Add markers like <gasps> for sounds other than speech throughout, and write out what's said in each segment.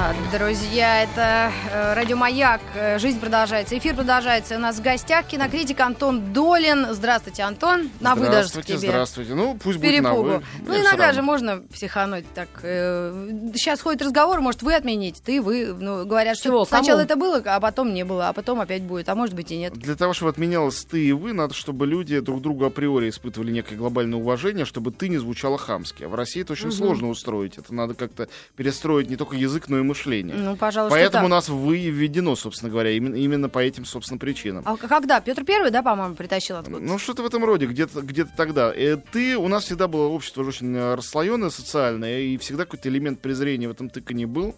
А, друзья, это э, Радио Маяк. Э, жизнь продолжается. Эфир продолжается. У нас в гостях кинокритик Антон Долин. Здравствуйте, Антон. На вы даже к Здравствуйте, тебе. здравствуйте. Ну, пусть С будет на перепугу. вы. Ну, Мне иногда же можно психануть так. э, Сейчас ходит разговор, может, вы отмените, ты, вы. Ну, говорят, что Чего, сначала кому? это было, а потом не было, а потом опять будет, а может быть и нет. Для того, чтобы отменялось ты и вы, надо, чтобы люди друг другу априори испытывали некое глобальное уважение, чтобы ты не звучала хамски. А в России это очень сложно устроить. Это надо как-то перестроить не только язык, но и мышление. Ну, пожалуй, Поэтому у нас вы и введено, собственно говоря, именно, именно по этим, собственно, причинам. А когда? Петр Первый, да, по-моему, притащил откуда Ну, что-то в этом роде, где-то где тогда. Э, ты, у нас всегда было общество очень э, расслоенное, социальное, и всегда какой-то элемент презрения в этом тыканье был.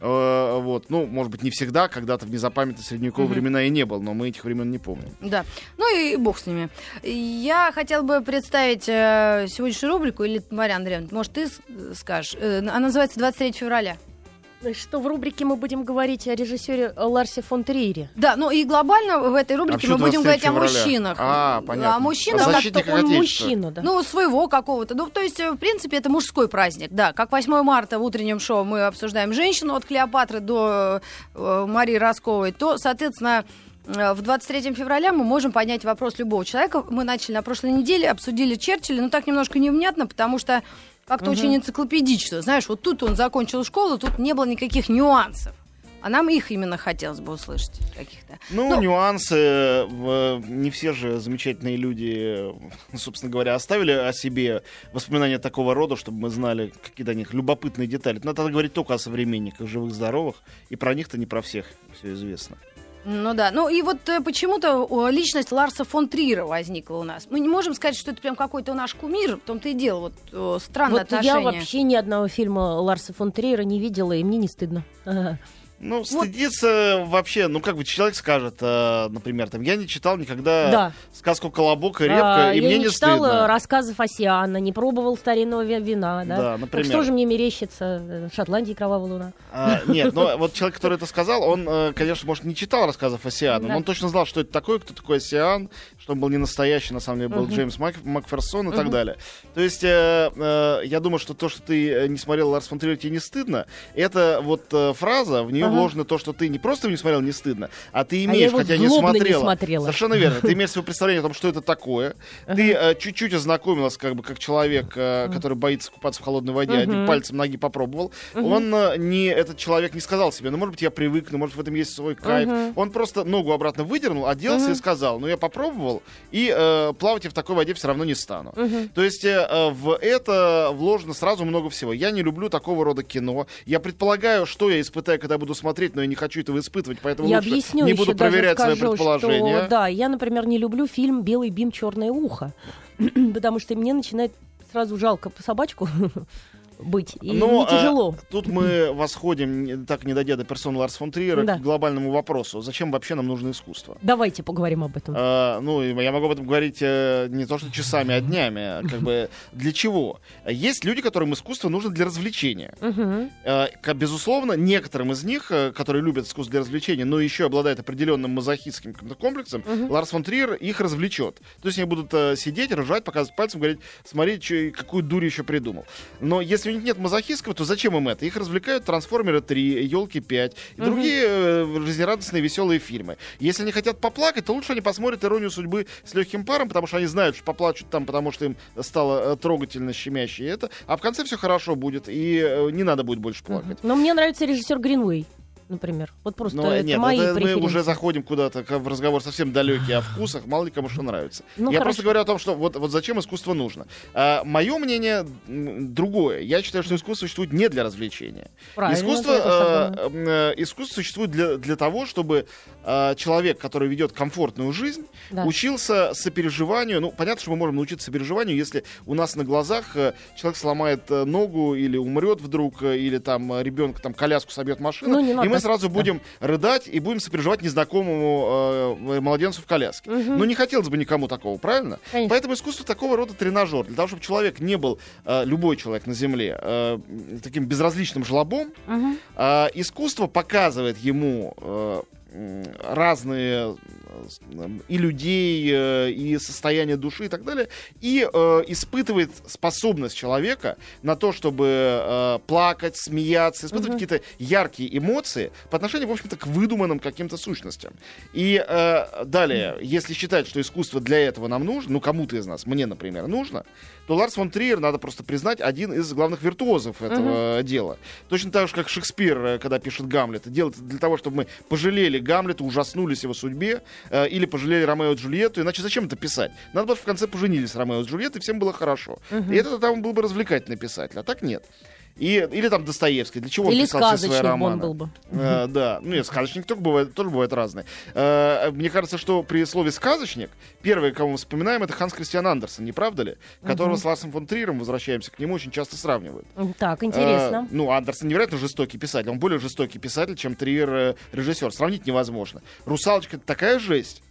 Э, Вот, ну, может быть, не всегда, когда-то в незапамятные средневековые времена и не был, но мы этих времен не помним. Да. Ну и бог с ними. Я хотела бы представить э, сегодняшнюю рубрику, или Мария Андреевна, может, ты с- скажешь? Э, она называется «23 февраля». Что в рубрике мы будем говорить о режиссере Ларсе фон Триере. Да, ну и глобально в этой рубрике почему мы будем 23 говорить о февраля? мужчинах. А, понятно. О мужчинах, О как- он мужчина, да. ну, своего какого-то. Ну, то есть, э, в принципе, это мужской праздник, да. Как 8 марта в утреннем шоу мы обсуждаем женщину от Клеопатры до э, Марии Росковой, то, соответственно, э, в 23 февраля мы можем поднять вопрос любого человека. Мы начали на прошлой неделе, обсудили Черчилля, но так немножко невнятно, потому что как-то очень энциклопедично. Знаешь, вот тут он закончил школу, тут не было никаких нюансов. А нам их именно хотелось бы услышать каких-то. Ну, Ну, нюансы. Не все же замечательные люди, собственно говоря, оставили о себе воспоминания такого рода, чтобы мы знали какие-то о них любопытные детали. Надо говорить только о современниках, живых, здоровых, и про них-то не про всех все известно. Ну да, ну и вот э, почему-то личность Ларса фон Триера возникла у нас. Мы не можем сказать, что это прям какой-то наш кумир, в том-то и дело, вот о, странное Вот отношение. я вообще ни одного фильма Ларса фон Триера не видела, и мне не стыдно. <laughs> Ну, стыдиться вообще, ну, как бы человек скажет, э, например, там, я не читал никогда Да. сказку «Колобок и репка», А, и мне не не читала стыдно. рассказов Осиана, не пробовал старинного ви- вина, да? Да, Так например. что же мне мерещится? э, В Шотландии кровавая луна. А, нет, но вот человек, который это сказал, он, э, конечно, может, не читал рассказов Осиана, Да. но он точно знал, что это такое, кто такой Осиан, что он был не настоящий, на самом деле, был Джеймс Мак- Макферсон и так далее. То есть, э, э, я думаю, что то, что ты э, не смотрел Ларс фон Триер, тебе не стыдно, это вот э, фраза, в нее. Вложено то, что ты не просто не смотрел, не стыдно, а ты я имеешь, его хотя не злобно не смотрела. смотрела. Совершенно верно. Ты <laughs> имеешь свое представление о том, что это такое. Ты э, чуть-чуть ознакомилась, как бы, как человек, э, который боится купаться в холодной воде, одним пальцем ноги попробовал. Он э, не, этот человек не сказал себе, ну, может быть, я привыкну, может, в этом есть свой кайф. Он просто ногу обратно выдернул, оделся и сказал, ну, я попробовал, и э, плавать я в такой воде все равно не стану. То есть э, в это вложено сразу много всего. Я не люблю такого рода кино. Я предполагаю, что я испытаю, когда буду смотреть, но я не хочу этого испытывать, поэтому Я лучше объясню не буду проверять свои скажу, предположения. Что, да, я, например, не люблю фильм «Белый бим, черное ухо», <clears throat> потому что мне начинает сразу жалко собачку <laughs> быть, и Но, не а, тяжело. Тут мы восходим, так не дойдя до персоны Ларс фон Триера, Да. к глобальному вопросу. Зачем вообще нам нужно искусство? Давайте поговорим об этом. А, ну, я могу об этом говорить э, не то что часами, а днями. а Как бы для чего? Есть люди, которым искусство нужно для развлечения. Э, ка- Безусловно, некоторым из них, э, которые любят искусство для развлечения, но еще обладают определенным мазохистским комплексом, Мгм. Ларс фон Триер их развлечет. То есть они будут э, сидеть, ржать, показывать пальцем, говорить, смотри, чё- какую дурь еще придумал. Но если них нет мазохистского, то зачем им это? Их развлекают Трансформеры 3, Елки 5 и Мгм. другие э, жизнерадостные, веселые фильмы. Если они хотят поплакать, то лучше они посмотрят «Иронию судьбы» с легким паром, потому что они знают, что поплачут там, потому что им стало э, трогательно, щемяще это. А в конце все хорошо будет, и э, не надо будет больше плакать. Но мне нравится режиссер Гринвей, например. Вот просто Но это нет, мои это мы уже заходим куда-то в разговор совсем далекий о вкусах, мало ли кому что нравится. Ну, Я хорошо. просто говорю о том, что вот, вот зачем искусство нужно. мое мнение другое. Я считаю, что искусство существует не для развлечения. Правильно, искусство, э, э, искусство существует для, для того, чтобы э, человек, который ведет комфортную жизнь, Да. учился сопереживанию. Ну, понятно, что мы можем научиться сопереживанию, если у нас на глазах э, человек сломает э, ногу или умрет вдруг, э, или там ребенка там коляску собьет машина, Ну, не надо, мы сразу будем рыдать и будем сопереживать незнакомому э, младенцу в коляске. Мгм. Ну, не хотелось бы никому такого, правильно? Конечно. Поэтому искусство такого рода тренажер. Для того, чтобы человек не был, э, любой человек на Земле, э, таким безразличным жлобом, Мгм. а, искусство показывает ему э, разные и людей, э, и состояние души и так далее, и э, испытывает способность человека на то, чтобы э, плакать, смеяться, испытывать какие-то яркие эмоции по отношению, в общем-то, к выдуманным каким-то сущностям. И э, далее, если считать, что искусство для этого нам нужно, ну, кому-то из нас, мне, например, нужно, то Ларс фон Триер, надо просто признать, один из главных виртуозов этого uh-huh. дела. Точно так же, как Шекспир, э, когда пишет Гамлета, делает это для того, чтобы мы пожалели Гамлета, ужаснулись его судьбе, э, или пожалели Ромео и Джульетту, иначе зачем это писать? Надо было в конце поженились Ромео и Джульеттой, и всем было хорошо. Uh-huh. И это там был бы развлекательный писатель, а так нет. И, или там Достоевский. Для чего или он писал все свои романы? был бы. Э, да, ну нет, сказочник тоже бывает, тоже бывает разный. Э, мне кажется, что при слове сказочник, первое, кого мы вспоминаем, это Ханс Кристиан Андерсен, не правда ли? Которого с Ларсом фон Триером, возвращаемся к нему, очень часто сравнивают. Так, интересно. Э, ну, Андерсон невероятно жестокий писатель, он более жестокий писатель, чем Триер э, режиссер. Сравнить невозможно. Русалочка это такая жесть.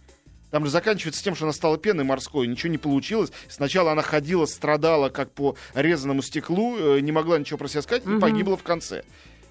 Там же заканчивается тем, что она стала пеной морской, ничего не получилось. Сначала она ходила, страдала, как по резаному стеклу, э, не могла ничего про себя сказать, и погибла в конце.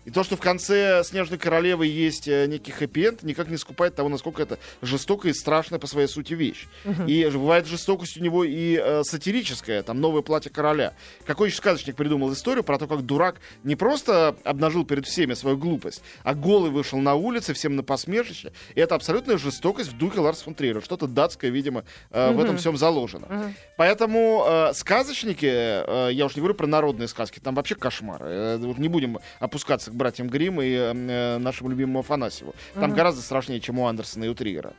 И то, что в конце «Снежной королевы» есть э, некий хэппи-энд, никак не скупает того, насколько это жестокая и страшная по своей сути вещь. Uh-huh. И бывает жестокость у него и э, сатирическая, там «Новое платье короля». Какой еще сказочник придумал историю про то, как дурак не просто обнажил перед всеми свою глупость, а голый вышел на улицы, всем на посмешище. И это абсолютная жестокость в духе Ларса фон Триера. Что-то датское, видимо, э, uh-huh. в этом всем заложено. Uh-huh. Поэтому э, сказочники, э, я уж не говорю про народные сказки, там вообще кошмар. Э, не будем опускаться к братьям Грим и э, нашему любимому Афанасьеву. Там uh-huh. гораздо страшнее, чем у Андерсона и у Триера.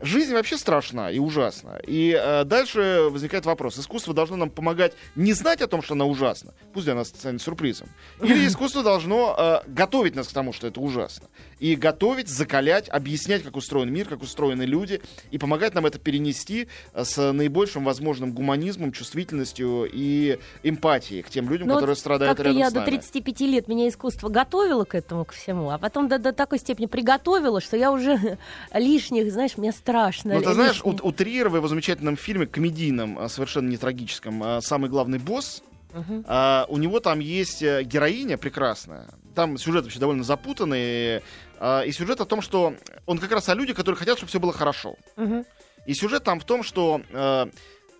Жизнь вообще страшна и ужасна. И э, дальше возникает вопрос. Искусство должно нам помогать не знать о том, что она ужасна. Пусть для нас станет сюрпризом. Или <laughs> искусство должно э, готовить нас к тому, что это ужасно. И готовить, закалять, объяснять, как устроен мир, как устроены люди. И помогать нам это перенести э, с наибольшим возможным гуманизмом, чувствительностью и эмпатией к тем людям, Но ну которые страдают рядом я с нами. до 35 лет меня искусство готовило к этому, к всему. А потом до, до такой степени приготовило, что я уже <laughs> лишних, знаешь, мне страшно. Ну, ты знаешь, у, у Триера в его замечательном фильме, комедийном, а, совершенно не трагическом, а, «Самый главный босс», Uh-huh. А, у него там есть э, героиня прекрасная. Там сюжет вообще довольно запутанный. А, и сюжет о том, что он как раз о людях, которые хотят, чтобы все было хорошо. Uh-huh. И сюжет там в том, что а,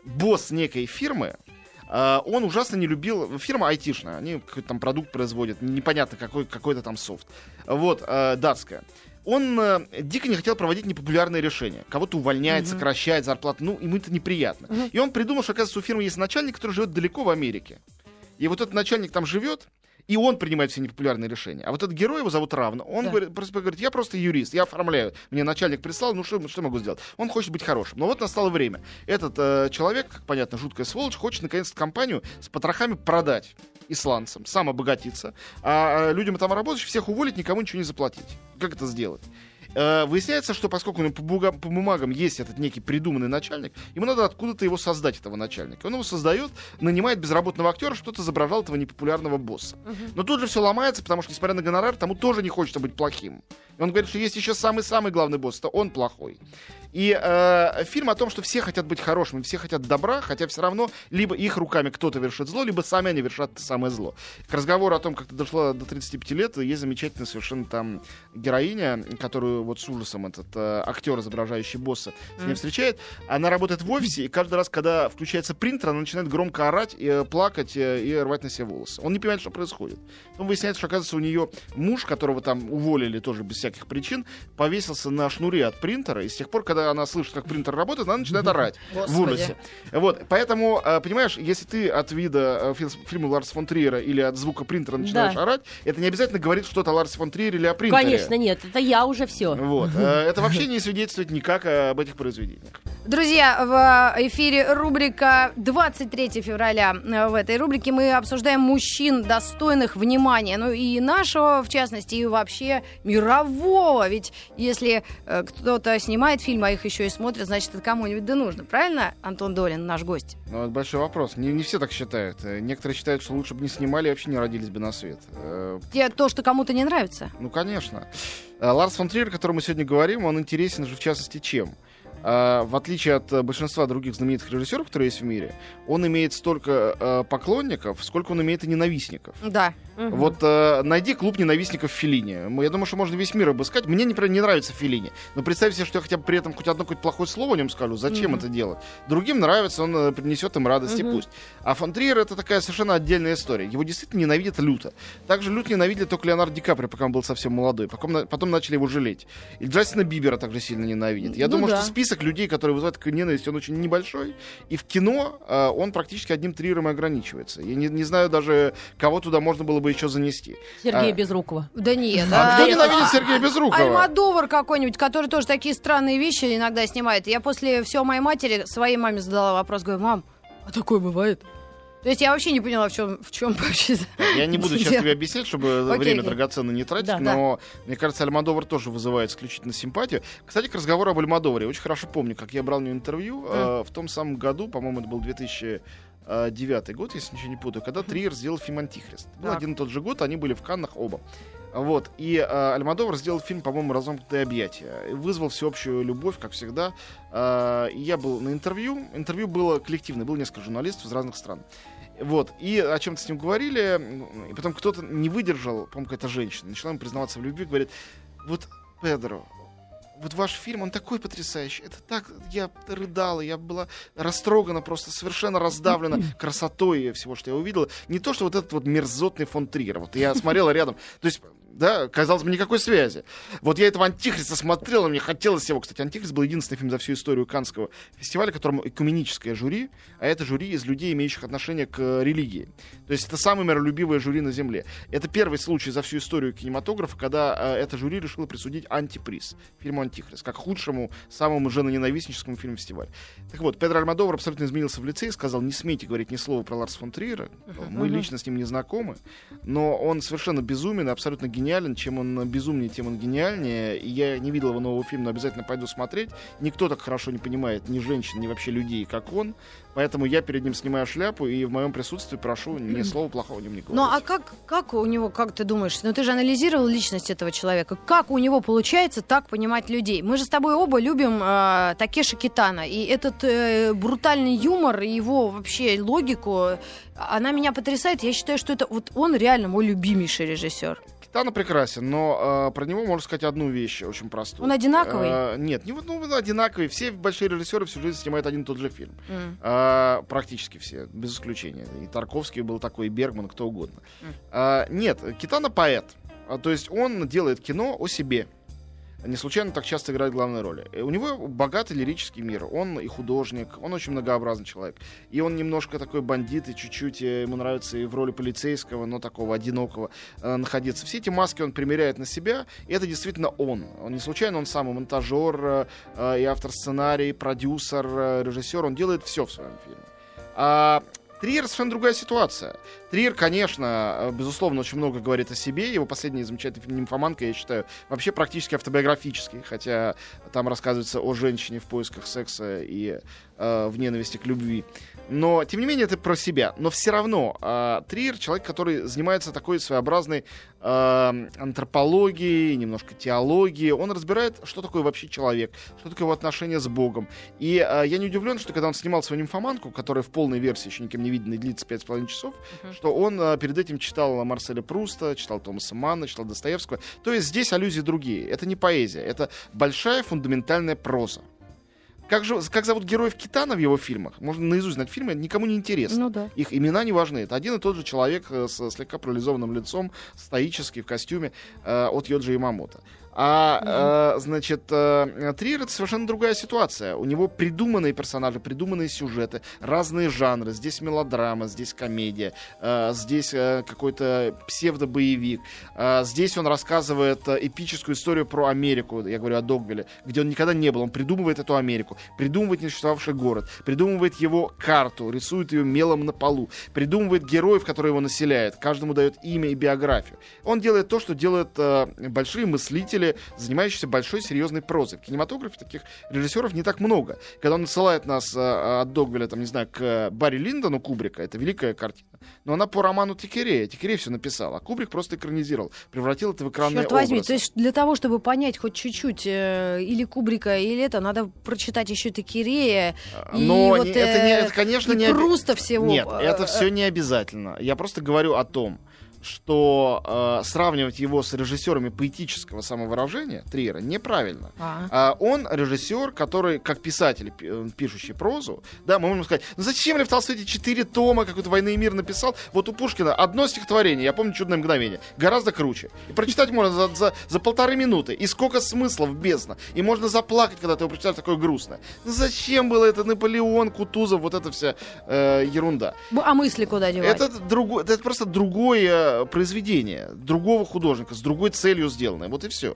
босс некой фирмы, а, он ужасно не любил... Фирма айтишная, они какой-то там продукт производят, непонятно какой, какой-то там софт. Вот, а, датская он э, дико не хотел проводить непопулярные решения. Кого-то увольнять, uh-huh. сокращать зарплату. Ну, ему это неприятно. Uh-huh. И он придумал, что, оказывается, у фирмы есть начальник, который живет далеко в Америке. И вот этот начальник там живет, и он принимает все непопулярные решения. А вот этот герой, его зовут Равно, он да. говорит, просто говорит, я просто юрист, я оформляю. Мне начальник прислал, ну что, что могу сделать? Он хочет быть хорошим. Но вот настало время. Этот э, человек, как понятно, жуткая сволочь, хочет наконец компанию с потрохами продать исландцам, сам обогатиться, а, а людям там работающим всех уволить, никому ничего не заплатить. Как это сделать? Э, выясняется, что поскольку по, бумагам, по бумагам есть этот некий придуманный начальник, ему надо откуда-то его создать, этого начальника. Он его создает, нанимает безработного актера, что-то изображал этого непопулярного босса. Uh-huh. Но тут же все ломается, потому что, несмотря на гонорар, тому тоже не хочется быть плохим. И он говорит, что есть еще самый-самый главный босс, это он плохой. И э, фильм о том, что все хотят быть хорошими, все хотят добра, хотя все равно либо их руками кто-то вершит зло, либо сами они вершат самое зло. К разговору о том, как ты дошла до 35 лет, есть замечательная совершенно там героиня, которую вот с ужасом этот э, актер, изображающий босса, с ним встречает. Она работает в офисе, и каждый раз, когда включается принтер, она начинает громко орать, и, э, плакать э, и рвать на себе волосы. Он не понимает, что происходит. Потом выясняется, что, оказывается, у нее муж, которого там уволили тоже без всяких причин, повесился на шнуре от принтера, и с тех пор, когда она слышит, как принтер работает, она начинает орать <laughs> в ужасе. Вот, поэтому, э, понимаешь, если ты от вида э, фильма Ларса фон Триера или от звука принтера начинаешь да. орать, это не обязательно говорит что-то о Ларсе фон Триере или о принтере. Конечно, нет, это я уже все. Вот, э, это вообще не свидетельствует никак об этих произведениях. Друзья, в эфире рубрика 23 февраля. В этой рубрике мы обсуждаем мужчин, достойных внимания. Ну и нашего, в частности, и вообще мирового. Ведь если кто-то снимает фильм, а их еще и смотрят, значит, это кому-нибудь да нужно. Правильно, Антон Долин, наш гость? Ну, это большой вопрос. Не, не все так считают. Э, некоторые считают, что лучше бы не снимали и вообще не родились бы на свет. Э, Те, то, что кому-то не нравится? Ну, конечно. Э, Ларс фон Триер, о котором мы сегодня говорим, он интересен же в частности чем? А, в отличие от э, большинства других знаменитых режиссеров, которые есть в мире, он имеет столько э, поклонников, сколько он имеет и ненавистников. Да. Мгм. Вот э, найди клуб ненавистников Филини. Я думаю, что можно весь мир обыскать. Мне, например, не нравится Филини. Но представьте себе, что я хотя бы при этом хоть одно какое-то плохое слово о нем скажу. Зачем Мгм. это делать? Другим нравится, он принесет им радость и Мгм. пусть. А фон Триер это такая совершенно отдельная история. Его действительно ненавидят люто. Также люто ненавидели только Леонардо Ди Каприо, пока он был совсем молодой. Потом, потом начали его жалеть. И Джастина Бибера также сильно ненавидят. Я Ну думаю, да. что список людей, которые вызывают такую ненависть, он очень небольшой. И в кино э, он практически одним Триером и ограничивается. Я не, не знаю даже, кого туда можно было бы еще занести. Сергея а- Безрукова. Да нет. А кто а- ненавидит Сергея Безрукова? Альмадовар какой-нибудь, который тоже такие странные вещи иногда снимает. Я после всего моей матери своей маме задала вопрос, говорю, мам, а такое бывает? То есть я вообще не поняла, в чем, в чем вообще... Я не буду сейчас тебе объяснять, чтобы Окей, время окей. драгоценно не тратить, Да. но мне кажется, Альмадовар тоже вызывает исключительно симпатию. Кстати, к разговору об Альмадоваре. Очень хорошо помню, как я брал у него интервью э, в том самом году, по-моему, это был 2009 год, если ничего не путаю, когда Триер сделал фильм «Антихрист». Был Так. один и тот же год, они были в Каннах оба. Вот. И э, Альмадовар сделал фильм, по-моему, «Разомкнутые объятия». Вызвал всеобщую любовь, как всегда. Э, я был на интервью. Интервью было коллективное, было несколько журналистов из разных стран. Вот, и о чем-то с ним говорили, и потом кто-то не выдержал, по-моему, какая-то женщина, начала ему признаваться в любви, говорит, вот, Педро, вот ваш фильм, он такой потрясающий, это так, я рыдала, я была растрогана, просто совершенно раздавлена <laughs> красотой всего, что я увидела. Не то, что вот этот вот мерзотный фон Триер, вот я смотрела рядом, то есть, да, казалось бы, никакой связи. Вот я этого Антихриста смотрела, мне хотелось его, кстати, Антихрист был единственный фильм за всю историю Канского фестиваля, которому экуменическое жюри, а это жюри из людей, имеющих отношение к э, религии. То есть это самое миролюбивое жюри на Земле. Это первый случай за всю историю кинематографа, когда э, это жюри решило присудить антиприз фильму «Антихрист», как худшему, самому женоненавистническому фильму фестиваля. Так вот, Педро Альмадовар абсолютно изменился в лице и сказал, не смейте говорить ни слова про Ларса фон Триера, мы лично с ним не знакомы, но он совершенно безумен, и абсолютно гениален, чем он безумнее, тем он гениальнее, я не видел его нового фильма, но обязательно пойду смотреть. Никто так хорошо не понимает ни женщин, ни вообще людей, как он, поэтому я перед ним снимаю шляпу и в моем присутствии прошу ни слова плохого не говорить. Ну а как, как у него, как ты думаешь, ну ты же анализировал личность этого человека, как у него получается так понимать людей? Мы же с тобой оба любим э, Такеши Китана, и этот э, брутальный юмор, и его вообще логику, она меня потрясает. Я считаю, что это вот он реально мой любимейший режиссер. Китана прекрасен, но э, про него можно сказать одну вещь, очень простую. Он одинаковый? Э, нет, не ну, одинаковый. Все большие режиссеры всю жизнь снимают один и тот же фильм. М. А, практически все, без исключения. И Тарковский был такой, и Бергман, кто угодно. Мгм. А, нет, Китана поэт. То есть он делает кино о себе. Не случайно так часто играет главные роли. Э, У него богатый лирический мир. Он и художник, он очень многообразный человек. И он немножко такой бандит, и чуть-чуть э, ему нравится и в роли полицейского, но такого одинокого э, находиться. Все эти маски он примеряет на себя, и это действительно он. Он не случайно, он сам и монтажер, э, э, и автор сценарий, продюсер, э, режиссер. Он делает все в своем фильме. А Триер совершенно другая ситуация. Триер, конечно, э, безусловно, очень много говорит о себе. Его последний замечательный фильм «Нимфоманка», я считаю, вообще практически автобиографический, хотя там рассказывается о женщине в поисках секса и э, в ненависти к любви. Но, тем не менее, это про себя. Но все равно э, Триер человек, который занимается такой своеобразной э, антропологией, немножко теологией. Он разбирает, что такое вообще человек, что такое его отношение с Богом. И э, я не удивлен, что когда он снимал свою нимфоманку, которая в полной версии еще никем не видна и длится 5,5 часов, Мгм. что он э, перед этим читал Марселя Пруста, читал Томаса Манна, читал Достоевского. То есть здесь аллюзии другие. Это не поэзия, это большая фундаментальная проза. Как, же, как зовут героев Китана в его фильмах? Можно наизусть знать фильмы, никому не интересно. Ну да. Их имена не важны. Это один и тот же человек э, с слегка парализованным лицом, стоический, в костюме э, от Йоджи Ямамото. А, э, значит, э, Триер это совершенно другая ситуация. У него придуманные персонажи, придуманные сюжеты, разные жанры. Здесь мелодрама, здесь комедия, э, здесь э, какой-то псевдобоевик. Э, здесь он рассказывает э, эпическую историю про Америку, я говорю о Догвилле, где он никогда не был. Он придумывает эту Америку, придумывает несуществовавший город, придумывает его карту, рисует ее мелом на полу, придумывает героев, которые его населяют, каждому дает имя и биографию. Он делает то, что делают э, большие мыслители, были занимающиеся большой серьезной прозой. В кинематографе таких режиссеров не так много. Когда он отсылает нас э, от Догвиля, там, не знаю, к Барри Линдону Кубрика, это великая картина, но она по роману Тикерея. Тикерей все написал, а Кубрик просто экранизировал, превратил это в экранный Черт возьми, образ. то есть для того, чтобы понять хоть чуть-чуть э, или Кубрика, или это, надо прочитать еще Текирея и Но вот, не- это, не, э, это, конечно, и не... Пруста всего. Нет, э, это э, все не обязательно. Я просто говорю о том, что э, сравнивать его с режиссерами поэтического самовыражения Триера неправильно. а. А он режиссер, который, как писатель, пи- э, пишущий прозу, да, мы можем сказать, ну зачем Лев Толстой эти четыре тома какой-то «Войны и мир» написал? Вот у Пушкина одно стихотворение, я помню «Чудное мгновение», гораздо круче. И прочитать можно за, за, за полторы минуты. И сколько смыслов бездна. И можно заплакать, когда ты его прочитаешь такое грустное. Ну зачем было это Наполеон, Кутузов, вот эта вся э, ерунда. Б- А мысли куда девать? Это, другой, это просто другое произведение, другого художника, с другой целью сделанное. Вот и все.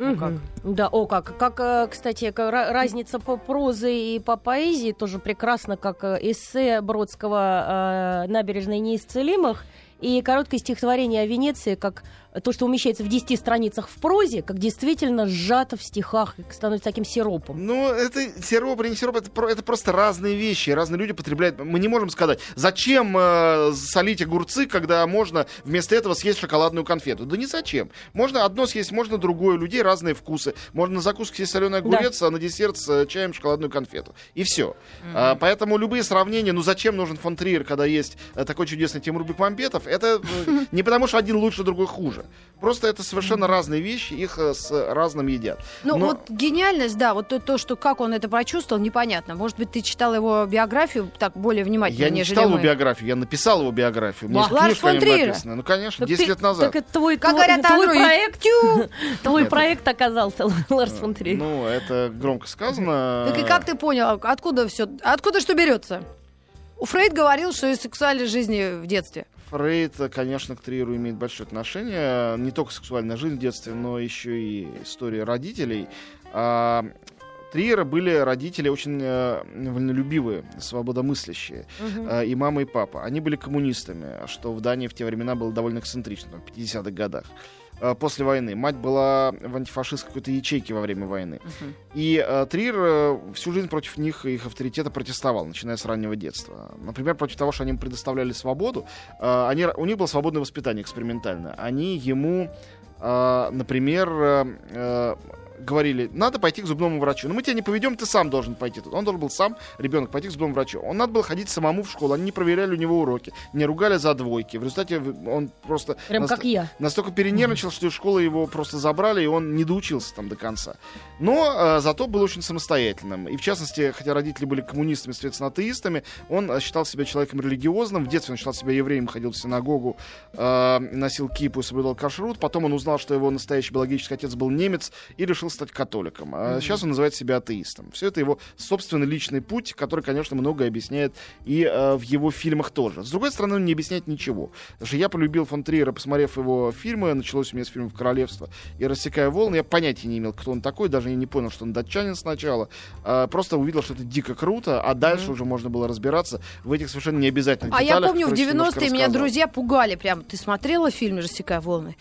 Ну как? Мгм. Да, о как. Как, э, кстати, разница по прозе и по поэзии тоже прекрасно, как э, эссе Бродского э, «Набережной неисцелимых» и короткое стихотворение о Венеции, как то, что умещается в 10 страницах в прозе, как действительно сжато в стихах, и становится таким сиропом. Ну, это сироп или не сироп, это, это просто разные вещи. Разные люди потребляют. Мы не можем сказать, зачем э, солить огурцы, когда можно вместо этого съесть шоколадную конфету. Да не зачем. Можно одно съесть, можно другое. У людей разные вкусы. Можно на закуску съесть соленый огурец, а на десерт с э, чаем шоколадную конфету. И все. А, поэтому любые сравнения, ну зачем нужен фон Триер, когда есть э, такой чудесный Тимур Бекмамбетов, это э, <laughs> не потому, что один лучше, другой хуже. Просто это совершенно разные вещи, их э, с разным едят. Ну Но- вот гениальность, да, вот то, то, что как он это прочувствовал, непонятно. Может быть, ты читал его биографию так более внимательно, Я не читал его мы. биографию, я написал его биографию. У меня есть Ларс фон написана. Ну, конечно, Так 10 ты- лет назад. Так это твой, Как твой, говорят твой андроиды, проект, твой проект <laughs> оказался, Ларс фон. Ну, это громко сказано. Так и как ты понял, откуда все, откуда что берется? У Фрейд говорил, что из сексуальной жизни в детстве. Фрейд, конечно, к Триеру имеет большое отношение. Не только сексуальная жизнь в детстве, но еще и история родителей. А, Триера были родители очень э, вольнолюбивые, свободомыслящие. Э, и мама, и папа. Они были коммунистами, что в Дании в те времена было довольно эксцентрично, в 50-х годах. Э, После войны. Мать была в антифашистской какой-то ячейке во время войны. И э, Триер э, всю жизнь против них и их авторитета протестовал, начиная с раннего детства. Например, против того, что они им предоставляли свободу. Э, они, у них было свободное воспитание экспериментальное. Они ему, э, например, э, э, говорили, надо пойти к зубному врачу. Но мы тебя не поведем, ты сам должен пойти. Он должен был сам, ребенок, пойти к зубному врачу. Он надо было ходить самому в школу. Они не проверяли у него уроки, не ругали за двойки. В результате он просто... Прям наста- как я. Настолько перенервничал, что из школы его просто забрали, и он не доучился там до конца. Но э, зато был очень самостоятельным. И в частности, хотя родители были коммунистами, соответственно, атеистами, он э, считал себя человеком религиозным. В детстве он считал себя евреем, ходил в синагогу, э, носил кипу и соблюдал кашрут. Потом он узнал, что его настоящий биологический отец был немец и решил стать католиком. А Сейчас он называет себя атеистом. Все это его собственный личный путь, который, конечно, многое объясняет и э, в его фильмах тоже. С другой стороны, он не объясняет ничего. Потому что я полюбил фон Триера, посмотрев его фильмы. Началось у меня с фильмов «Королевство» и «Рассекая волны». Я понятия не имел, кто он такой, даже я не понял, что он датчанин сначала. А, просто увидел, что это дико круто, а дальше уже можно было разбираться в этих совершенно необязательных А я деталях, помню, в которые я немножко 90-е меня друзья пугали прям. Ты смотрела фильм «Рассекая волны»?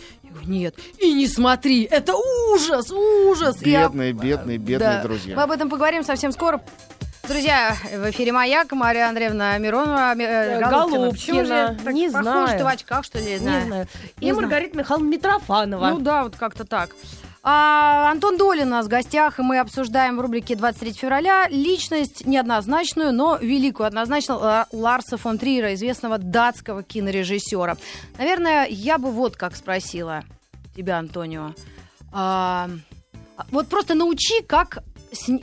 Нет. И не смотри, это ужас, ужас. И я- Бедные, бедные, бедные Да. друзья. Мы об этом поговорим совсем скоро. Друзья, в эфире «Маяк», Мария Андреевна Миронова, Ми- э, Голубкина. Же так Не похоже, знаю. ты в очках, что ли? Не знаю. знаю. Не И знаю. Маргарита Михайловна Митрофанова. Ну да, вот как-то так. А, Антон Долин у нас в гостях, и мы обсуждаем в рубрике 23 февраля личность неоднозначную, но великую однозначно Ла- Ларса фон Триера, известного датского кинорежиссера. Наверное, я бы вот как спросила тебя, Антонио. А, вот просто научи, как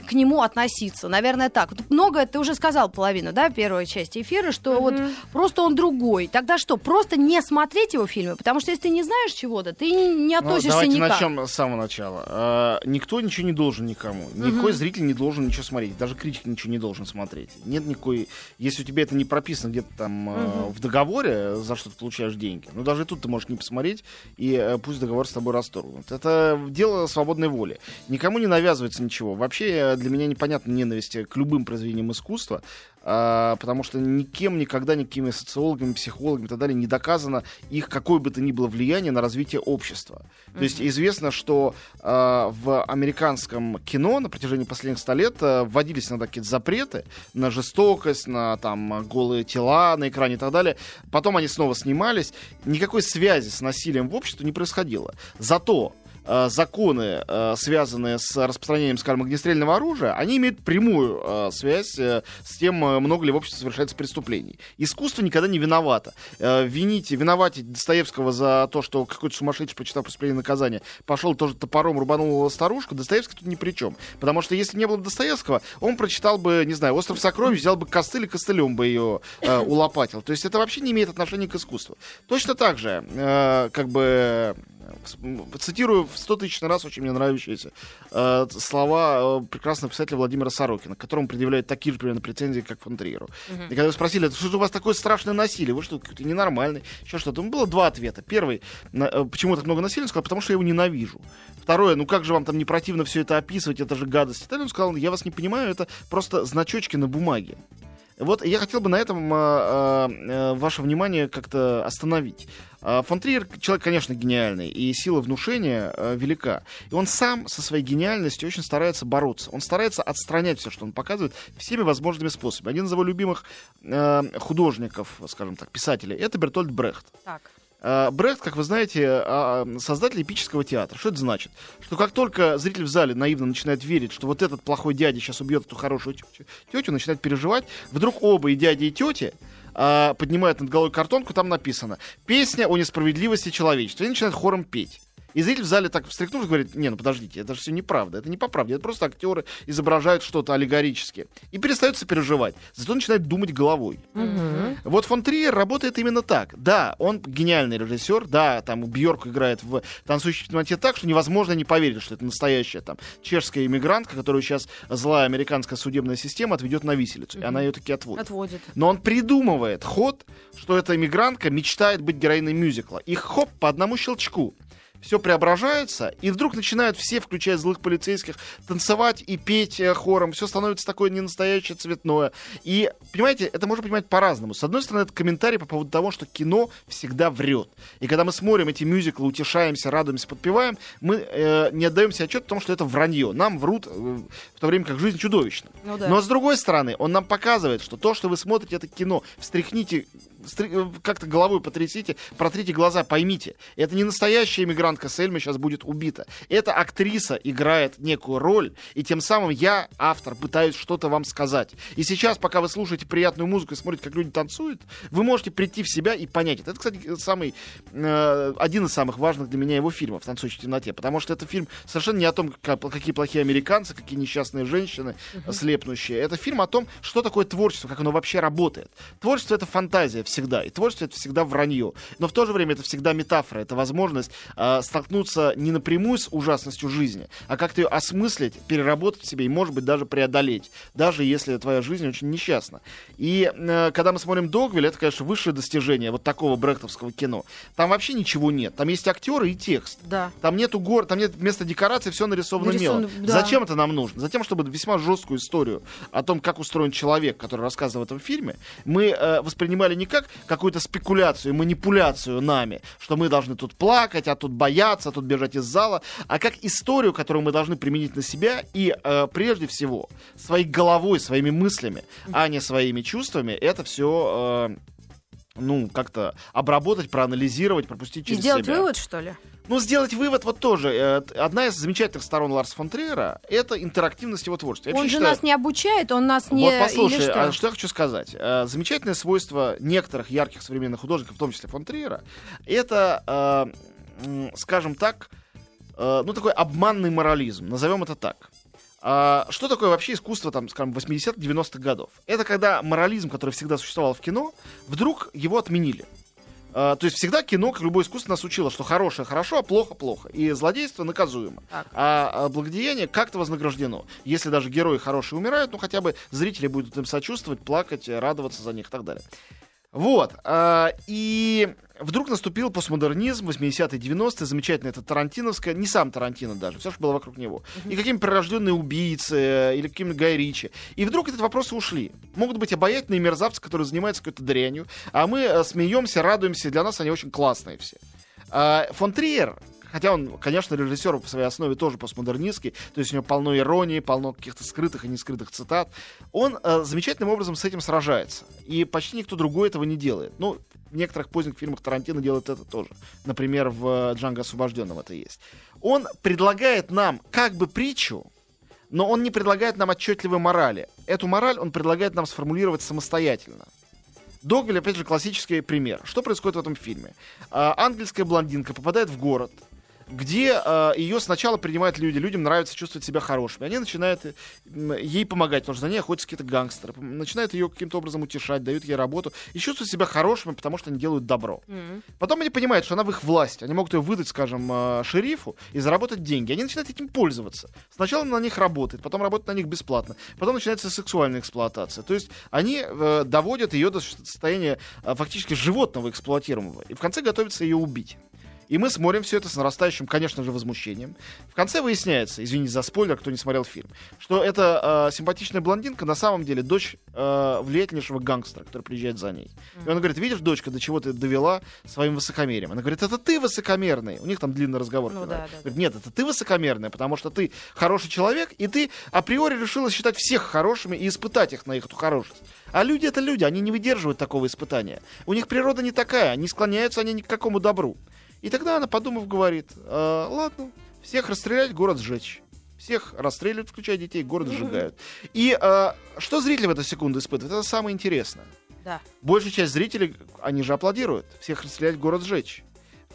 к нему относиться. Наверное, так. Вот многое ты уже сказал половину, да, первой части эфира, что вот просто он другой. Тогда что, просто не смотреть его фильмы? Потому что если ты не знаешь чего-то, ты не, не Ну, относишься давайте никак. начнем с самого начала. А, никто ничего не должен никому. Никакой зритель не должен ничего смотреть. Даже критик ничего не должен смотреть. Нет никакой... Если у тебя это не прописано где-то там э, в договоре, за что ты получаешь деньги, ну даже тут ты можешь не посмотреть, и э, пусть договор с тобой расторгнут. Это дело свободной воли. Никому не навязывается ничего. Вообще вообще для меня непонятна ненависть к любым произведениям искусства, а, потому что никем никогда, никакими социологами, психологами и так далее не доказано их какое бы то ни было влияние на развитие общества. Mm-hmm. То есть известно, что а, в американском кино на протяжении последних ста лет а, вводились иногда какие-то запреты на жестокость, на там голые тела на экране и так далее. Потом они снова снимались. Никакой связи с насилием в обществе не происходило. Зато э, законы, э, связанные с распространением, скажем, огнестрельного оружия, они имеют прямую э, связь э, с тем, э, много ли в обществе совершается преступлений. Искусство никогда не виновато. Э, вините, виноватить Достоевского за то, что какой-то сумасшедший, почитав преступление и наказание, пошел тоже топором, рубанул старушку, Достоевский тут ни при чем. Потому что если не было Достоевского, он прочитал бы, не знаю, «Остров сокровищ», взял бы костыль и костылем бы ее э, улопатил. То есть это вообще не имеет отношения к искусству. Точно так же, э, как бы цитирую в 100 тысяч раз очень мне нравящиеся э, слова э, прекрасного писателя Владимира Сорокина, к которому предъявляют такие же примерно претензии, как фон Триеру. Uh-huh. И когда спросили, что у вас такое страшное насилие, вы что, какой-то ненормальный, еще что-то. Ну, было два ответа. Первый, на, э, почему так много насилия, он сказал, потому что я его ненавижу. Второе, ну как же вам там не противно все это описывать, это же гадость. И он сказал, я вас не понимаю, это просто значочки на бумаге. Вот я хотел бы на этом э, э, ваше внимание как-то остановить. Э, фон Триер человек, конечно, гениальный, и сила внушения э, велика. И он сам со своей гениальностью очень старается бороться. Он старается отстранять все, что он показывает, всеми возможными способами. Один из его любимых э, художников, скажем так, писателей, это Бертольд Брехт. Так. Э, Брехт, как вы знаете, а, создатель эпического театра. Что это значит? Что как только зритель в зале наивно начинает верить, что вот этот плохой дядя сейчас убьет эту хорошую тетю, тетю начинает переживать, вдруг оба, и дядя, и тетя, а, поднимают над головой картонку, там написано «Песня о несправедливости человечества». И начинают хором петь. И зритель в зале так встряхнулся, говорит, не, ну подождите, это же все неправда, это не по правде, это просто актеры изображают что-то аллегорически. И перестают сопереживать, зато начинает думать головой. Угу. Вот фон Триер работает именно так. Да, он гениальный режиссер, да, там Бьорк играет в «Танцующей темноте» так, что невозможно не поверить, что это настоящая там чешская иммигрантка, которую сейчас злая американская судебная система отведет на виселицу, угу. и она ее таки отводит. отводит. Но он придумывает ход, что эта иммигрантка мечтает быть героиной мюзикла. И хоп, по одному щелчку все преображается, и вдруг начинают все, включая злых полицейских, танцевать и петь э, хором, все становится такое ненастоящее, цветное. И, понимаете, это можно понимать по-разному. С одной стороны, это комментарий по поводу того, что кино всегда врет. И когда мы смотрим эти мюзиклы, утешаемся, радуемся, подпеваем, мы э, не отдаемся отчет о том, что это вранье. Нам врут э, в то время как жизнь чудовищна. Ну, да. Но с другой стороны, он нам показывает, что то, что вы смотрите, это кино. Встряхните как-то головой потрясите, протрите глаза, поймите, это не настоящая иммигрантка Сельма сейчас будет убита. Эта актриса играет некую роль, и тем самым я, автор, пытаюсь что-то вам сказать. И сейчас, пока вы слушаете приятную музыку и смотрите, как люди танцуют, вы можете прийти в себя и понять это. Это, кстати, самый, э, один из самых важных для меня его фильмов «Танцующий в темноте», потому что это фильм совершенно не о том, как, какие плохие американцы, какие несчастные женщины uh-huh. слепнущие. Это фильм о том, что такое творчество, как оно вообще работает. Творчество — это фантазия, всегда. И творчество это всегда вранье. Но в то же время это всегда метафора. Это возможность э, столкнуться не напрямую с ужасностью жизни, а как-то ее осмыслить, переработать в себе и, может быть, даже преодолеть. Даже если твоя жизнь очень несчастна. И э, когда мы смотрим Догвиль, это, конечно, высшее достижение вот такого брехтовского кино. Там вообще ничего нет. Там есть актеры и текст. Да. Там нету гор, там нет вместо декорации все нарисовано Нарисован, мелом. Да. Зачем это нам нужно? Затем, чтобы весьма жесткую историю о том, как устроен человек, который рассказывает в этом фильме, мы э, воспринимали не как какую-то спекуляцию, манипуляцию нами, что мы должны тут плакать, а тут бояться, а тут бежать из зала, а как историю, которую мы должны применить на себя и э, прежде всего своей головой, своими мыслями, а не своими чувствами, это все э, ну, как-то обработать, проанализировать, пропустить через сделать себя. вывод, что ли? Ну, сделать вывод вот тоже. Э, одна из замечательных сторон Ларса фон Триера — это интерактивность его творчества. Я он же считаю... нас не обучает, он нас не... Вот послушай, что? А что я хочу сказать. Э, замечательное свойство некоторых ярких современных художников, в том числе фон Триера, это, э, скажем так, ну, такой обманный морализм, назовем это так. А, что такое вообще искусство, там, скажем, 80-90-х годов? Это когда морализм, который всегда существовал в кино, вдруг его отменили. А, то есть всегда кино, как любое искусство, нас учило, что хорошее хорошо, а плохо плохо. И злодейство наказуемо. Так. А, а благодеяние как-то вознаграждено. Если даже герои хорошие умирают, ну хотя бы зрители будут им сочувствовать, плакать, радоваться за них и так далее. Вот. а, И вдруг наступил постмодернизм, 80-е, 90-е, замечательно это Тарантиновское, не сам Тарантино даже, все, что было вокруг него. И какие-нибудь прирожденные убийцы, или какие-нибудь Гай Ричи. И вдруг эти вопросы ушли. Могут быть обаятельные мерзавцы, которые занимаются какой-то дрянью, а мы э, смеемся, радуемся, для нас они очень классные все. А, Фон Триер, хотя он, конечно, режиссер по своей основе тоже постмодернистский, то есть у него полно иронии, полно каких-то скрытых и нескрытых цитат, он э, замечательным образом с этим сражается. И почти никто другой этого не делает. Ну, в некоторых поздних фильмах Тарантино делает это тоже. Например, в «Джанго освобожденном» это есть. Он предлагает нам как бы притчу, но он не предлагает нам отчетливой морали. Эту мораль он предлагает нам сформулировать самостоятельно. Догвиль, опять же, классический пример. Что происходит в этом фильме? А, ангельская блондинка попадает в город, где а, ее сначала принимают люди, людям нравится чувствовать себя хорошими. Они начинают э, ей помогать, потому что за ней охотятся какие-то гангстеры. Начинают ее каким-то образом утешать, дают ей работу и чувствуют себя хорошими, потому что они делают добро. Потом они понимают, что она в их власти. Они могут ее выдать, скажем, э, шерифу и заработать деньги. Они начинают этим пользоваться. Сначала на них работает, потом работает на них бесплатно. Потом начинается сексуальная эксплуатация. То есть они э, доводят ее до состояния э, фактически животного эксплуатируемого. И в конце готовятся ее убить. И мы смотрим все это с нарастающим, конечно же, возмущением. В конце выясняется, извините за спойлер, кто не смотрел фильм, что эта э, симпатичная блондинка на самом деле дочь э, влиятельнейшего гангстера, который приезжает за ней. И он говорит, видишь, дочка, до чего ты довела своим высокомерием? Она говорит, это ты высокомерный. У них там длинный разговор. Ну да, да. Говорит, нет, это ты высокомерная, потому что ты хороший человек, и ты априори решила считать всех хорошими и испытать их на их эту хорошесть. А люди это люди, они не выдерживают такого испытания. У них природа не такая, не склоняются они ни к какому добру. И тогда она, подумав, говорит, «А, ладно, всех расстрелять, город сжечь. Всех расстреливают, включая детей, город сжигают. И а, что зритель в эту секунду испытывает? Это самое интересное. Да. Большая часть зрителей, они же аплодируют. Всех расстрелять, город сжечь.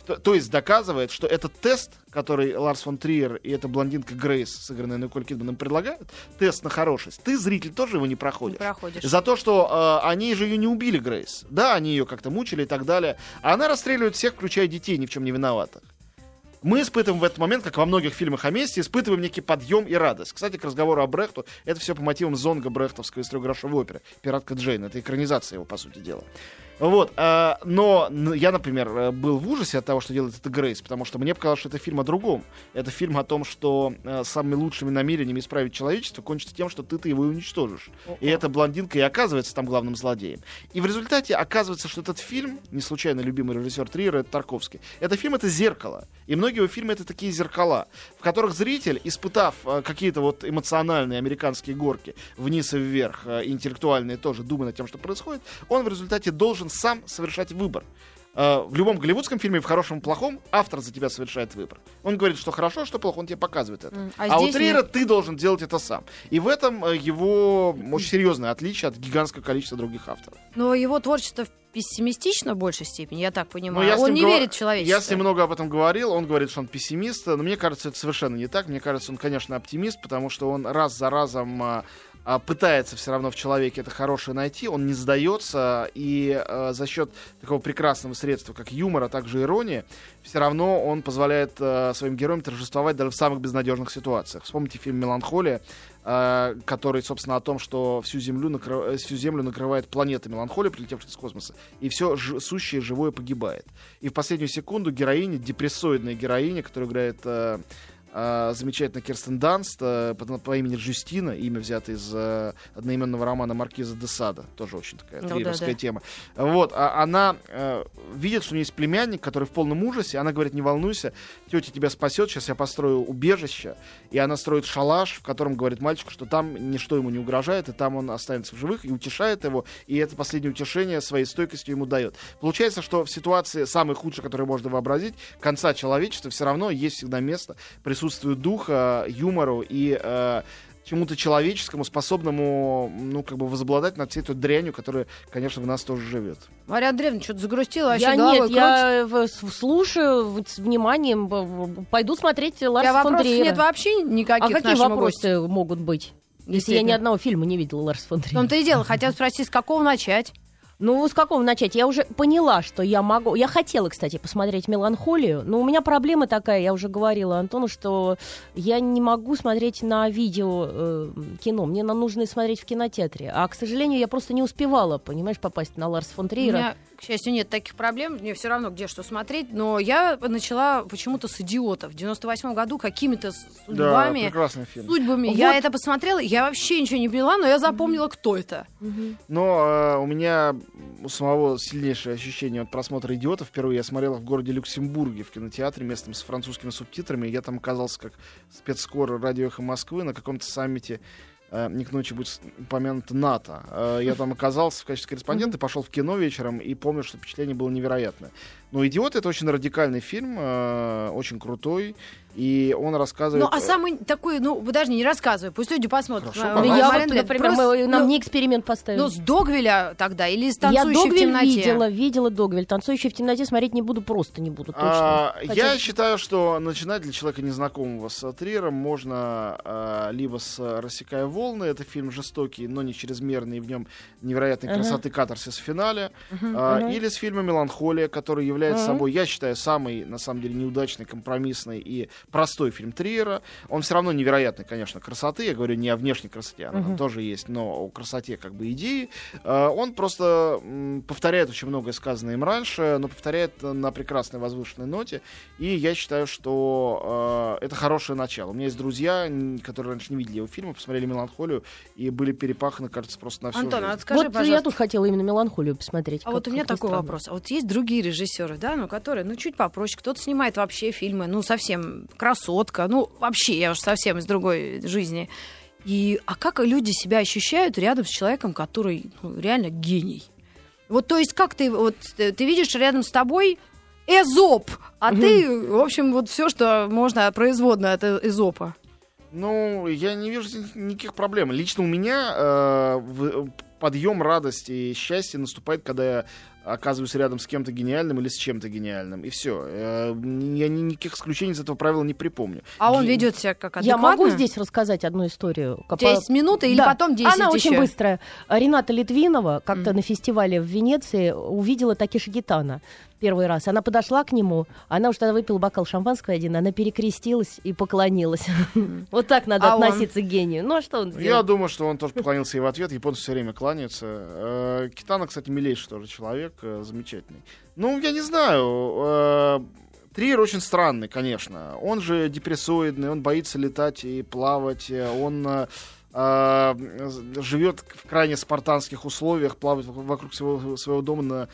То, то есть доказывает, что этот тест, который Ларс фон Триер и эта блондинка Грейс, сыгранная Николь Кидман, им предлагают, тест на хорошесть, ты, зритель, тоже его не Не проходишь. проходишь. За то, что э, они же ее не убили, Грейс. Да, они ее как-то мучили и так далее. А она расстреливает всех, включая детей, ни в чем не виноватых. Мы испытываем в этот момент, как во многих фильмах о месте, испытываем некий подъем и радость. Кстати, к разговору о Брехту, это все по мотивам Зонга Брехтовской исторографовой оперы «Пиратка Джейн». Это экранизация его, по сути дела. Вот, а, но я, например, э, был в ужасе от того, что делает это Грейс, потому что мне показалось, что это фильм о другом. Это фильм о том, что э, самыми лучшими намерениями исправить человечество кончится тем, что ты-то его и уничтожишь. И эта блондинка и оказывается там главным злодеем. И в результате оказывается, что этот фильм, не случайно любимый режиссер Триера, это Тарковский, это фильм это зеркало. И многие его фильмы это такие зеркала, в которых зритель, испытав э, какие-то вот эмоциональные американские горки вниз и вверх, э, интеллектуальные тоже, думая над тем, что происходит, он в результате должен сам совершать выбор. Э, В любом голливудском фильме, в хорошем и плохом, автор за тебя совершает выбор. Он говорит, что хорошо, что плохо, он тебе показывает это. А, а у Триера нет. ты должен делать это сам. И в этом э, его очень серьезное отличие от гигантского количества других авторов. Но его творчество пессимистично в большей степени, я так понимаю. я Он не говор- верит в человечество. Я с ним много об этом говорил. Он говорит, что он пессимист. Но мне кажется, это совершенно не так. Мне кажется, он, конечно, оптимист, потому что он раз за разом а, а, пытается все равно в человеке это хорошее найти. Он не сдается. И а, за счет такого прекрасного средства, как юмор, а также ирония, все равно он позволяет а, своим героям торжествовать даже в самых безнадежных ситуациях. Вспомните фильм «Меланхолия», а, который, собственно, о том, что всю землю, накры- всю землю накрывает планета меланхолия, прилетевшая из космоса, и все сущее живое погибает. И в последнюю секунду героиня, депрессоидная героиня, которая играет э, э, замечательно Керстен Данст э, по, по имени Джустина, имя взято из э, одноименного романа Маркиза де Сада, тоже очень такая Ну да, да. тема. Вот, а она э, видит, что у нее есть племянник, который в полном ужасе, она говорит, не волнуйся, тетя тебя спасет, сейчас я построю убежище, и она строит шалаш, в котором говорит мальчику, что там ничто ему не угрожает, и там он останется в живых, и утешает его, и это последнее утешение своей стойкостью ему дает. Получается, что в ситуации самой худшей, которую можно вообразить, конца человечества, все равно есть всегда место присутствию духа, юмору и э, чему-то человеческому, способному, ну, как бы возобладать над всей той дрянью, которая, конечно, в нас тоже живет. Мария Андреевна что-то загрустила, вообще Я нет, крутит. я в- слушаю в- с вниманием, пойду смотреть Ларса фон вопросов Триера. нет вообще А никаких к какие нашему гостю? вопросы могут быть? Если я ни одного фильма не видела Ларса фон В Триера. том-то и дело, хотят спросить, с какого начать? Ну, с какого начать? Я уже поняла, что я могу... Я хотела, кстати, посмотреть «Меланхолию», но у меня проблема такая, я уже говорила Антону, что я не могу смотреть на видео э, кино. Мне нужно смотреть в кинотеатре. А, к сожалению, я просто не успевала, понимаешь, попасть на Ларс фон Триера. У к счастью, нет таких проблем. Мне все равно, где что смотреть. Но я начала почему-то с «Идиотов». В 98 году какими-то судьбами... Да, прекрасный фильм. Судьбами. Вот. Я это посмотрела, я вообще ничего не поняла, но я запомнила, кто это. Но э, у меня у самого сильнейшее ощущение от просмотра «Идиотов». Впервые я смотрел в городе Люксембурге в кинотеатре местном с французскими субтитрами. Я там оказался как спецскор радио «Эхо Москвы» на каком-то саммите не к ночи будет упомянуто НАТО. Э, Я там оказался в качестве корреспондента, пошел в кино вечером и помню, что впечатление было невероятное. Но «Идиот» — это очень радикальный фильм, э, очень крутой, и он рассказывает... Ну, а самый такой, ну, подожди, не рассказывай, пусть люди посмотрят. Хорошо, А, Ну, я вот, например, просто, мы- нам ну, не эксперимент поставили. Ну, с Догвиля тогда или с я танцующей в Догвиль темноте? видела, видела Догвиль. Танцующий в темноте смотреть не буду, просто не буду, точно. А, Хотя- Я считаю, что начинать для человека незнакомого с Триером можно а, либо с «Рассекая волны», это фильм жестокий, но не чрезмерный, и в нем невероятной Ага. красоты катарсис в финале, Мгм. а, Ага. или с фильма «Меланхолия», который является Ага. собой, я считаю, самый, на самом деле, неудачный, компромиссный и простой фильм Триера. Он все равно невероятной, конечно, красоты, я говорю не о внешней красоте, она там Мгм. тоже есть, но о красоте как бы идеи. А, Он просто повторяет очень многое сказанное им раньше, но повторяет на прекрасной возвышенной ноте. И я считаю, что э, это хорошее начало. У меня есть друзья, которые раньше не видели его фильма, посмотрели «Меланхолию» и были перепаханы, кажется, просто на всю Антон, а жизнь. вот скажи, вот пожалуйста, я тут хотела именно меланхолию посмотреть. А как- вот у меня такой странно. вопрос. А вот есть другие режиссеры, да, ну, которые, ну, чуть попроще. Кто-то снимает вообще фильмы, ну, совсем красотка, ну, вообще, я уже совсем из другой жизни. И, а как люди себя ощущают рядом с человеком, который ну, реально гений? Вот, то есть, как ты, вот, э, ты видишь рядом с тобой Эзоп, а ты, в общем, вот все, что можно производно от э- Эзопа. Ну, я не вижу никаких проблем. Лично у меня э, в- подъем радости и счастья наступает, когда я оказываюсь рядом с кем-то гениальным или с чем-то гениальным. И все. я ни- никаких исключений из этого правила не припомню. А он ведет себя как Я адекватно? могу здесь рассказать одну историю? У тебя есть минута или Да. потом 10 Она очень еще? быстрая. Рената Литвинова как-то Мгм. на фестивале в Венеции увидела Такиши Гитана первый раз. Она подошла к нему, она уж тогда выпила бокал шампанского один, она перекрестилась и поклонилась. Вот так надо А относиться к гению. Ну а что он Я сделал? думаю, что он тоже поклонился ей в ответ. Японцы все время кланяются. Э, Китана, кстати, милейший тоже человек, э, замечательный. Ну, я не знаю. э, Триер очень странный, конечно. Он же депрессоидный, он боится летать и плавать. Он э, живет в крайне спартанских условиях, плавает вокруг своего, своего дома на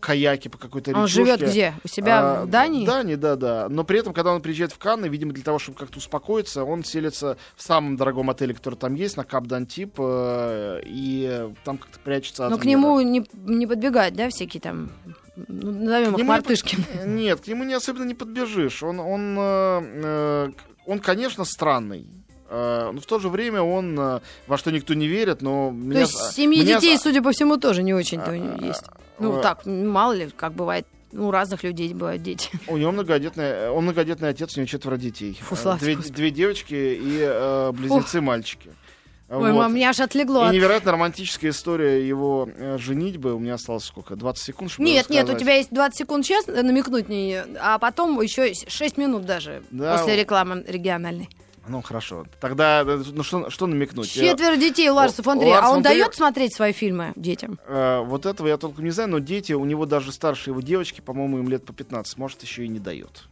каяке по какой-то Он речушке. живет где? У себя А, в Дании? В Дании, да, да. Но при этом, когда он приезжает в Канны, видимо, для того, чтобы как-то успокоиться, он селится в самом дорогом отеле, который там есть, на Кап Дантип, э, и там как-то прячется от Но к мира. нему не, не подбегают, да, всякие там, ну, назовем К их не мартышки. под- <laughs> Нет, к нему не особенно не подбежишь. Он, он, э, э, он конечно, странный. Э, но в то же время он э, во что никто не верит, но То меня, есть семьи меня- детей, судя по всему, тоже не очень-то А, есть. Ну, так, мало ли, как бывает. Ну, у разных людей бывают дети. У него многодетный, он многодетный отец, у него четверо детей. Фу, слава две, Господи. две девочки и э, близнецы-мальчики. Ой, Вот. мам, меня аж отлегло. И от- невероятно романтическая история его э, женитьбы. У меня осталось сколько? 20 секунд, чтобы Нет, нет, у рассказать. тебя есть 20 секунд сейчас намекнуть на нее, а потом еще 6 минут даже Да, после рекламы региональной. Ну, хорошо. Тогда, э, ну, что, что намекнуть? Э, Четверо детей у Ларса фон Триера. А он фон Триера- дает смотреть свои фильмы детям? э, вот этого я толком не знаю, но дети, у него даже старше его девочки, по-моему, им лет по 15, может, еще и не дает.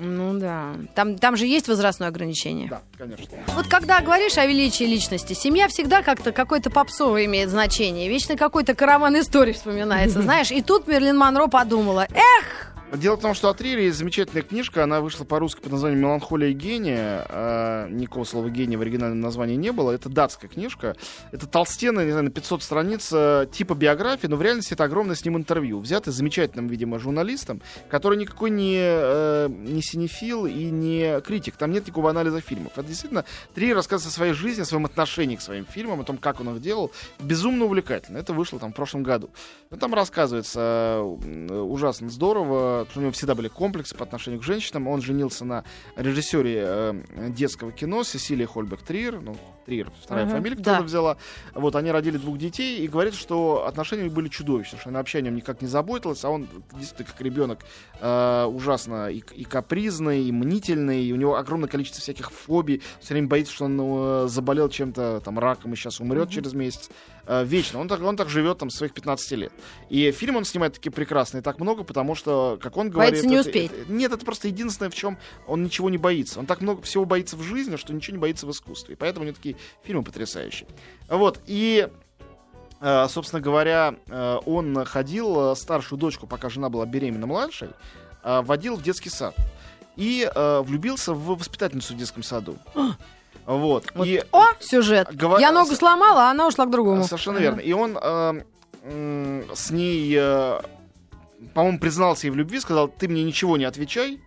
Ну да. Там, там же есть возрастное ограничение. Да, конечно. Вот когда говоришь о величии личности, семья всегда как-то какое-то попсовое имеет значение. Вечно какой-то караван историй вспоминается, <laughs> знаешь. И тут Мерлин Монро подумала, эх, Дело в том, что Триере есть замечательная книжка, она вышла по-русски под названием «Меланхолия гения». А, никакого слова «гения» в оригинальном названии не было. Это датская книжка. Это толстенная, не знаю, на 500 страниц э, типа биографии, но в реальности это огромное с ним интервью, взятое замечательным, видимо, журналистом, который никакой не, э, не синефил и не критик. Там нет никакого анализа фильмов. Это действительно Триер рассказывает о своей жизни, о своем отношении к своим фильмам, о том, как он их делал. Безумно увлекательно. Это вышло там в прошлом году. Ну, там рассказывается э, ужасно здорово. Э, у него всегда были комплексы по отношению к женщинам. Он женился на режиссере э, детского кино Сесилии Хольбек Триер, ну, Триер, вторая Мгм, фамилия, которую да. взяла. Вот, они родили двух детей, и говорит, что отношения у них были чудовищные, что она вообще о нем никак не заботилась, а он действительно как ребенок э, ужасно и, и капризный, и мнительный, и у него огромное количество всяких фобий, все время боится, что он э, заболел чем-то, там, раком, и сейчас умрет через месяц. Э, вечно. Он так, он так живет там своих 15 лет. И фильм он снимает таки прекрасно, и так много, потому что, как он говорит... Боится не успеть. это- нет, это просто единственное, в чем он ничего не боится. Он так много всего боится в жизни, что ничего не боится в искусстве. И поэтому у него такие фильмы потрясающие. Вот, и... э, Собственно говоря, э, он ходил э, старшую дочку, пока жена была беременна младшей, э, водил в детский сад. И э, влюбился в воспитательницу в детском саду. <gasps> Вот. Вот. И О, сюжет. Говор- Я ногу сломала, а она ушла к другому. Совершенно верно. И он э, м, с ней, э, по-моему, признался ей в любви, сказал, ты мне ничего не отвечай,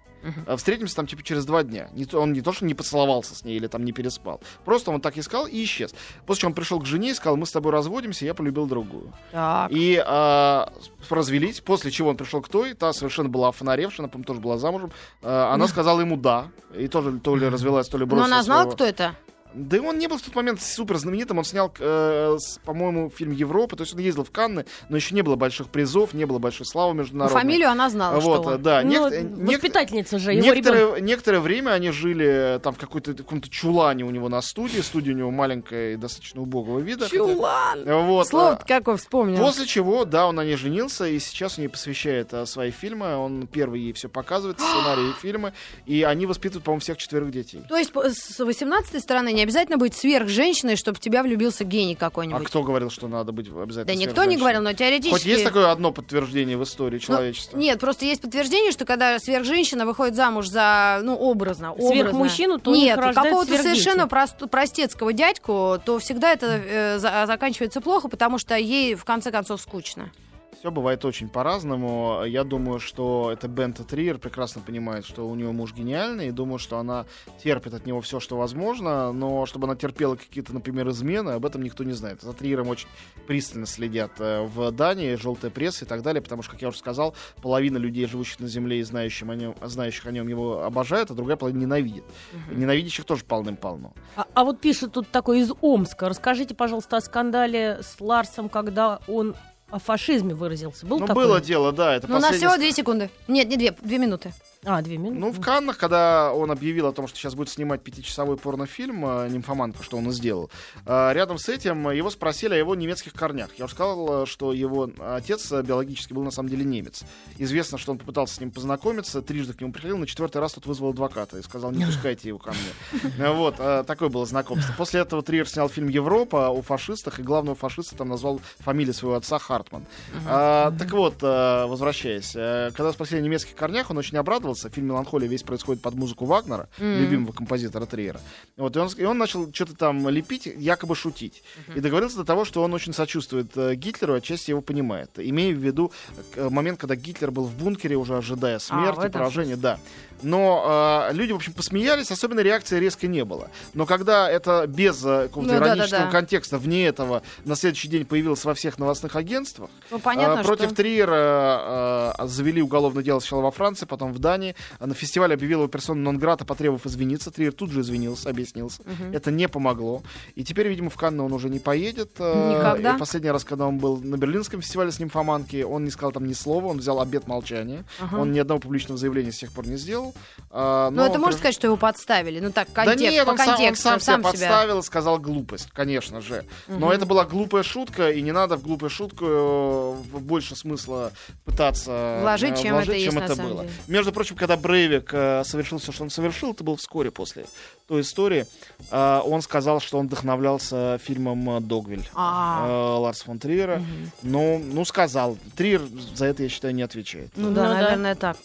а встретимся там типа через два дня. Не он не то, что не поцеловался с ней или там не переспал. Просто он так искал и исчез. После чего он пришел к жене и сказал, мы с тобой разводимся, я полюбил другую. Так. И а, развелись, после чего он пришел к той, та совершенно была офонаревшая, она, по-моему, тоже была замужем. А, она сказала ему «да», и тоже то ли развелась, то ли Но бросила она знала, своего- кто это? Да и он не был в тот момент супер знаменитым. Он снял, э, по-моему, фильм Европа. То есть он ездил в Канны, но еще не было больших призов, не было большой славы Ну, международной. фамилию она знала, вот, что он. да. Ну, Нек- воспитательница же, его ребенок. некоторое, некоторое время они жили э, там в какой-то каком-то чулане у него на студии. Студия у него маленькая и достаточно убогого вида. Чулан. Вот, Слово а, какое вспомнил. После чего, да, он на ней женился, и сейчас он ей посвящает а, свои фильмы. Он первый ей все показывает, <gasps> сценарии и фильмы. И они воспитывают, по-моему, всех четверых детей. То есть с 18 стороны не обязательно быть сверхженщиной, чтобы в тебя влюбился гений А какой-нибудь. кто говорил, что надо быть обязательно Да никто не говорил, но теоретически... Хоть есть такое одно подтверждение в истории человечества? Нет, просто есть подтверждение, что когда сверхженщина выходит замуж за, ну, образно, образно. Сверхмужчину, то Нет, какого-то совершенно прост- простецкого дядьку, то всегда это э, за- заканчивается плохо, потому что ей, в конце концов, скучно. Все бывает очень по-разному. Я думаю, что это Бента Триер прекрасно понимает, что у нее муж гениальный, и думаю, что она терпит от него все, что возможно, но чтобы она терпела какие-то, например, измены, об этом никто не знает. За Триером очень пристально следят э, в Дании, желтая пресса и так далее, потому что, как я уже сказал, половина людей, живущих на Земле и знающих о нем, знающих о нем его обожают, а другая половина ненавидит. Ненавидящих тоже полным-полно. А, а вот пишет тут такой из Омска. Расскажите, пожалуйста, о скандале с Ларсом, когда он о фашизме выразился. Был ну, такой? было дело, да, это Ну, у нас последний всего две секунды. Нет, не две, две минуты. А, две минуты. Ну, в Каннах, когда он объявил о том, что сейчас будет снимать пятичасовой порнофильм э, «Нимфоманка», что он и сделал, э, рядом с этим его спросили о его немецких корнях. Я уже сказал, э, что его отец биологически был на самом деле немец. Известно, что он попытался с ним познакомиться, трижды к нему приходил, на четвертый раз тот вызвал адвоката и сказал, не <laughs> пускайте его ко мне. Вот, такое было знакомство. После этого Триер снял фильм «Европа» о фашистах, и главного фашиста там назвал фамилию своего отца Хартман. Так вот, возвращаясь, когда спросили о немецких корнях, он очень обрадовался. Фильм «Меланхолия» весь происходит под музыку Вагнера, Мгм. любимого композитора Триера. Вот, и, он, и он начал что-то там лепить, якобы шутить. И договорился до того, что он очень сочувствует э, Гитлеру, отчасти его понимает. Имея в виду э, момент, когда Гитлер был в бункере, уже ожидая в смерти, этом поражения, да. Но э, люди, в общем, посмеялись, особенно реакции резко не было. Но когда это без э, какого-то Ну, да, да, иронического да. контекста, вне этого, на следующий день появилось во всех новостных агентствах, Ну, понятно, а, Против что... Триера э, завели уголовное дело сначала во Франции, потом в Дании. На фестивале объявил его персону нон-грата, потребовав извиниться. Триер тут же извинился, объяснился. Мгм. Это не помогло. И теперь, видимо, в Канны он уже не поедет. э, Никогда. И последний раз, когда он был на Берлинском фестивале с нимфоманки, он не сказал там ни слова, он взял обет молчания. Ага. Он ни одного публичного заявления с тех пор не сделал. А, Ну, это он можно сказать, что его подставили? Ну, так, да контекст, нет, по он сам, он контексту, сам, себя подставил сказал глупость, конечно же. Но это была глупая шутка, и не надо в глупую шутку э, больше смысла пытаться Вложить, э, чем вложить, это есть чем на это было. деле. Между прочим, когда Брейвик э, совершил все, что он совершил, это было вскоре после той истории, э, он сказал, что он вдохновлялся фильмом «Догвиль». А, э, Ларс фон Триера. Ну, ну, сказал. Триер за это, я считаю, не отвечает. ну Ну да, да. наверное, так.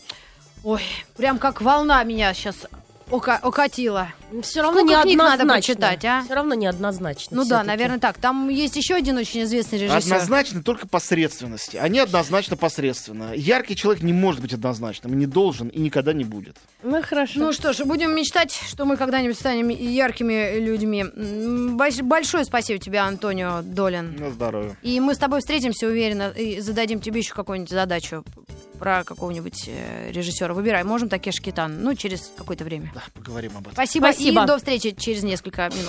Ой, прям как волна меня сейчас окатила. Все равно Сколько книг надо неоднозначно. прочитать, а? Все равно неоднозначно. Ну да, наверное, так. Там есть еще один очень известный режиссер. Однозначно только посредственности. Они однозначно посредственно. Яркий человек не может быть однозначным, не должен, и никогда не будет. Ну хорошо. Ну что ж, будем мечтать, что мы когда-нибудь станем яркими людьми. Большое спасибо тебе, Антонио Долин. На здоровье. И мы с тобой встретимся, уверенно, и зададим тебе еще какую-нибудь задачу про какого-нибудь э, режиссера. Выбирай. Можем Такеш Китан. Ну, через какое-то время. Да, поговорим об этом. Спасибо, Спасибо. и до встречи через несколько минут.